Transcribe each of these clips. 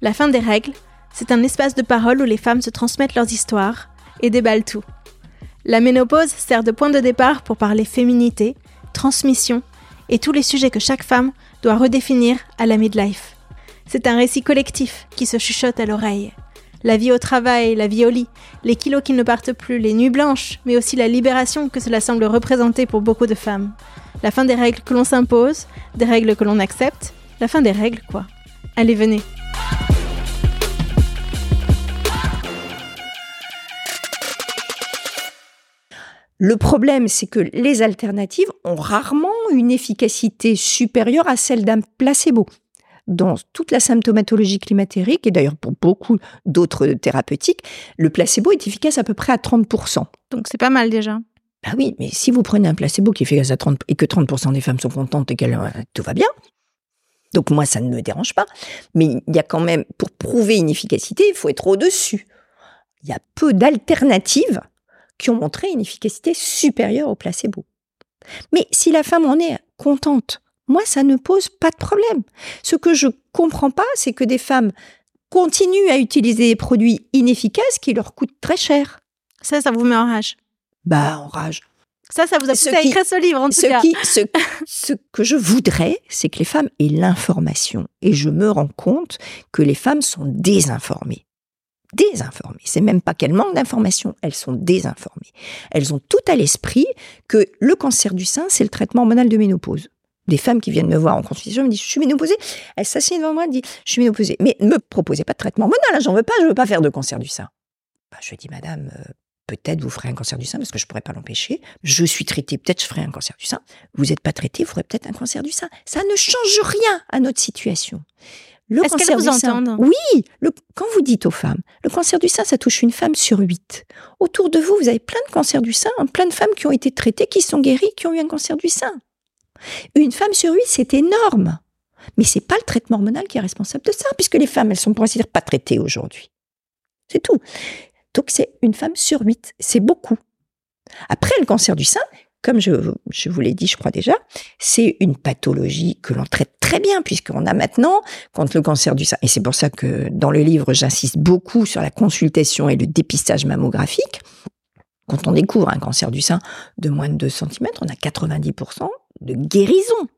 La fin des règles, c'est un espace de parole où les femmes se transmettent leurs histoires et déballent tout. La ménopause sert de point de départ pour parler féminité, transmission et tous les sujets que chaque femme doit redéfinir à la midlife. C'est un récit collectif qui se chuchote à l'oreille. La vie au travail, la vie au lit, les kilos qui ne partent plus, les nuits blanches, mais aussi la libération que cela semble représenter pour beaucoup de femmes. La fin des règles que l'on s'impose, des règles que l'on accepte, la fin des règles quoi. Allez, venez. Le problème, c'est que les alternatives ont rarement une efficacité supérieure à celle d'un placebo. Dans toute la symptomatologie climatérique, et d'ailleurs pour beaucoup d'autres thérapeutiques, le placebo est efficace à peu près à 30%. Donc c'est pas mal déjà. Bah oui, mais si vous prenez un placebo qui est efficace à 30% et que 30% des femmes sont contentes et que euh, tout va bien, donc moi ça ne me dérange pas, mais il y a quand même, pour prouver une efficacité, il faut être au-dessus. Il y a peu d'alternatives qui ont montré une efficacité supérieure au placebo. Mais si la femme en est contente, moi, ça ne pose pas de problème. Ce que je comprends pas, c'est que des femmes continuent à utiliser des produits inefficaces qui leur coûtent très cher. Ça, ça vous met en rage? Bah, en rage. Ça, ça vous a poussé à écrire ce livre, en tout ce cas. Qui, ce, ce que je voudrais, c'est que les femmes aient l'information. Et je me rends compte que les femmes sont désinformées désinformées. C'est même pas qu'elles manquent d'informations, elles sont désinformées. Elles ont tout à l'esprit que le cancer du sein, c'est le traitement hormonal de ménopause. Des femmes qui viennent me voir en consultation me disent je suis ménopausée. Elles s'assiedent devant moi et disent je suis ménopausée. Mais ne me proposez pas de traitement hormonal, hein, j'en veux pas, je veux pas faire de cancer du sein. Bah, je dis madame, euh, peut-être vous ferez un cancer du sein parce que je pourrais pas l'empêcher. Je suis traitée, peut-être je ferai un cancer du sein. Vous n'êtes pas traitée, vous ferez peut-être un cancer du sein. Ça ne change rien à notre situation. Le Est-ce qu'elles vous entendent Oui. Le, quand vous dites aux femmes, le cancer du sein, ça touche une femme sur huit. Autour de vous, vous avez plein de cancers du sein, plein de femmes qui ont été traitées, qui sont guéries, qui ont eu un cancer du sein. Une femme sur huit, c'est énorme. Mais c'est pas le traitement hormonal qui est responsable de ça, puisque les femmes, elles sont pour ainsi dire pas traitées aujourd'hui. C'est tout. Donc c'est une femme sur huit. C'est beaucoup. Après, le cancer du sein, comme je, vous l'ai dit, je crois déjà, c'est une pathologie que l'on traite très bien, puisqu'on a maintenant, contre le cancer du sein, et c'est pour ça que dans le livre, j'insiste beaucoup sur la consultation et le dépistage mammographique. Quand on découvre un cancer du sein de moins de 2 cm, on a 90% de guérison.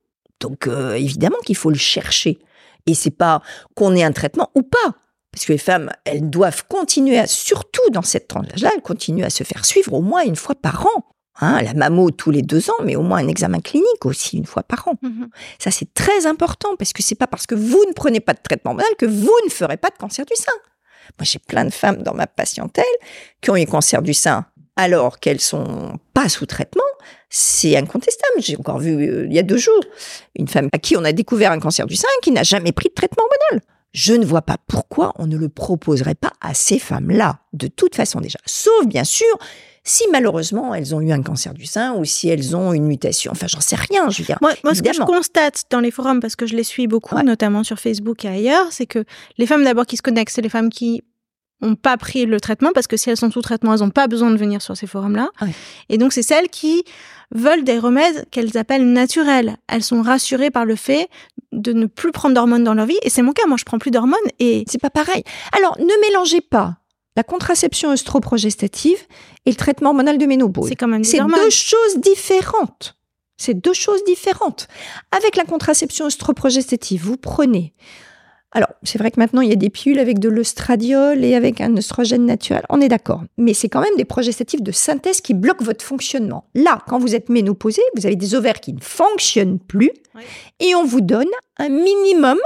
Donc euh, évidemment qu'il faut le chercher. Et c'est pas qu'on ait un traitement ou pas. Parce que les femmes, elles doivent continuer à, surtout dans cette tranche-là, elles continuent à se faire suivre au moins une fois par an. Hein, la mammo tous les deux ans, mais au moins un examen clinique aussi une fois par an. Mhm. Ça, c'est très important parce que c'est pas parce que vous ne prenez pas de traitement hormonal que vous ne ferez pas de cancer du sein. Moi, j'ai plein de femmes dans ma patientèle qui ont eu cancer du sein alors qu'elles sont pas sous traitement. C'est incontestable. J'ai encore vu euh, il y a deux jours une femme à qui on a découvert un cancer du sein qui n'a jamais pris de traitement hormonal. Je ne vois pas pourquoi on ne le proposerait pas à ces femmes-là, de toute façon déjà. Sauf bien sûr si malheureusement elles ont eu un cancer du sein ou si elles ont une mutation. Enfin, j'en sais rien, je veux dire. Moi, ce que je constate dans les forums, parce que je les suis beaucoup, notamment sur Facebook et ailleurs, c'est que les femmes d'abord qui se connectent, c'est les femmes qui n'ont pas pris le traitement parce que si elles sont sous traitement, elles n'ont pas besoin de venir sur ces forums-là. Et donc, c'est celles qui veulent des remèdes qu'elles appellent naturels. Elles sont rassurées par le fait de ne plus prendre d'hormones dans leur vie. Et c'est mon cas. Moi, je prends plus d'hormones et c'est pas pareil. Alors, ne mélangez pas la contraception œstroprogestative et le traitement hormonal de ménopause. C'est quand même C'est deux choses différentes. C'est deux choses différentes. Avec la contraception œstroprogestative, vous prenez. Alors, c'est vrai que maintenant, il y a des pilules avec de l'œstradiol et avec un œstrogène naturel. On est d'accord. Mais c'est quand même des progestatifs de synthèse qui bloquent votre fonctionnement. Là, quand vous êtes ménopausé, vous avez des ovaires qui ne fonctionnent plus et on vous donne un minimum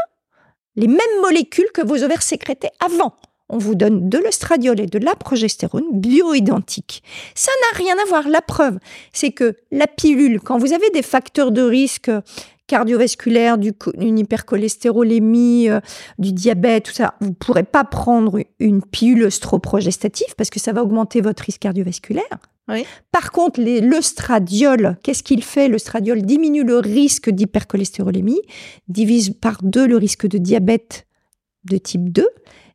les mêmes molécules que vos ovaires sécrétaient avant on vous donne de l'ostradiol et de la progestérone bioidentiques. Ça n'a rien à voir. La preuve, c'est que la pilule, quand vous avez des facteurs de risque cardiovasculaires, du, une hypercholestérolémie, euh, du diabète, tout ça, vous ne pourrez pas prendre une pilule œstroprogestative parce que ça va augmenter votre risque cardiovasculaire. Par contre, l'œstradiol, qu'est-ce qu'il fait? L'œstradiol diminue le risque d'hypercholestérolémie, divise par deux le risque de diabète de type 2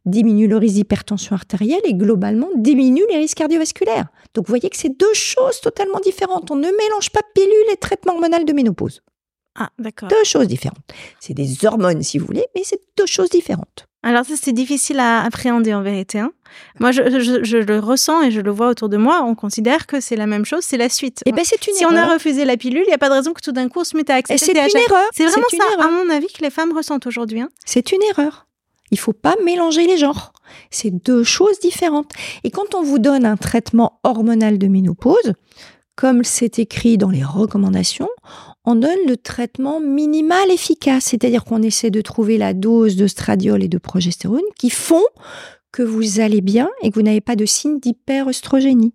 diminue le risque d'hypertension artérielle et globalement diminue les risques cardiovasculaires. Donc vous voyez que c'est deux choses totalement différentes. On ne mélange pas pilule et traitement hormonal de ménopause. Ah, d'accord. Deux choses différentes. C'est des hormones si vous voulez, mais c'est deux choses différentes. Alors ça, c'est difficile à appréhender en vérité. Hein. Moi, je, je- je le ressens et je le vois autour de moi. On considère que c'est la même chose, c'est la suite. Eh ben c'est une si on a refusé la pilule, il n'y a pas de raison que tout d'un coup on se mette à Et accepter c'est une erreur. C'est vraiment ça, erreur. à mon avis, que les femmes ressentent aujourd'hui. hein. C'est une erreur. Il faut pas mélanger les genres. C'est deux choses différentes. Et quand on vous donne un traitement hormonal de ménopause, comme c'est écrit dans les recommandations, on donne le traitement minimal efficace, c'est-à-dire qu'on essaie de trouver la dose de stradiol et de progestérone qui font que vous allez bien et que vous n'avez pas de signes d'hyperœstrogénie.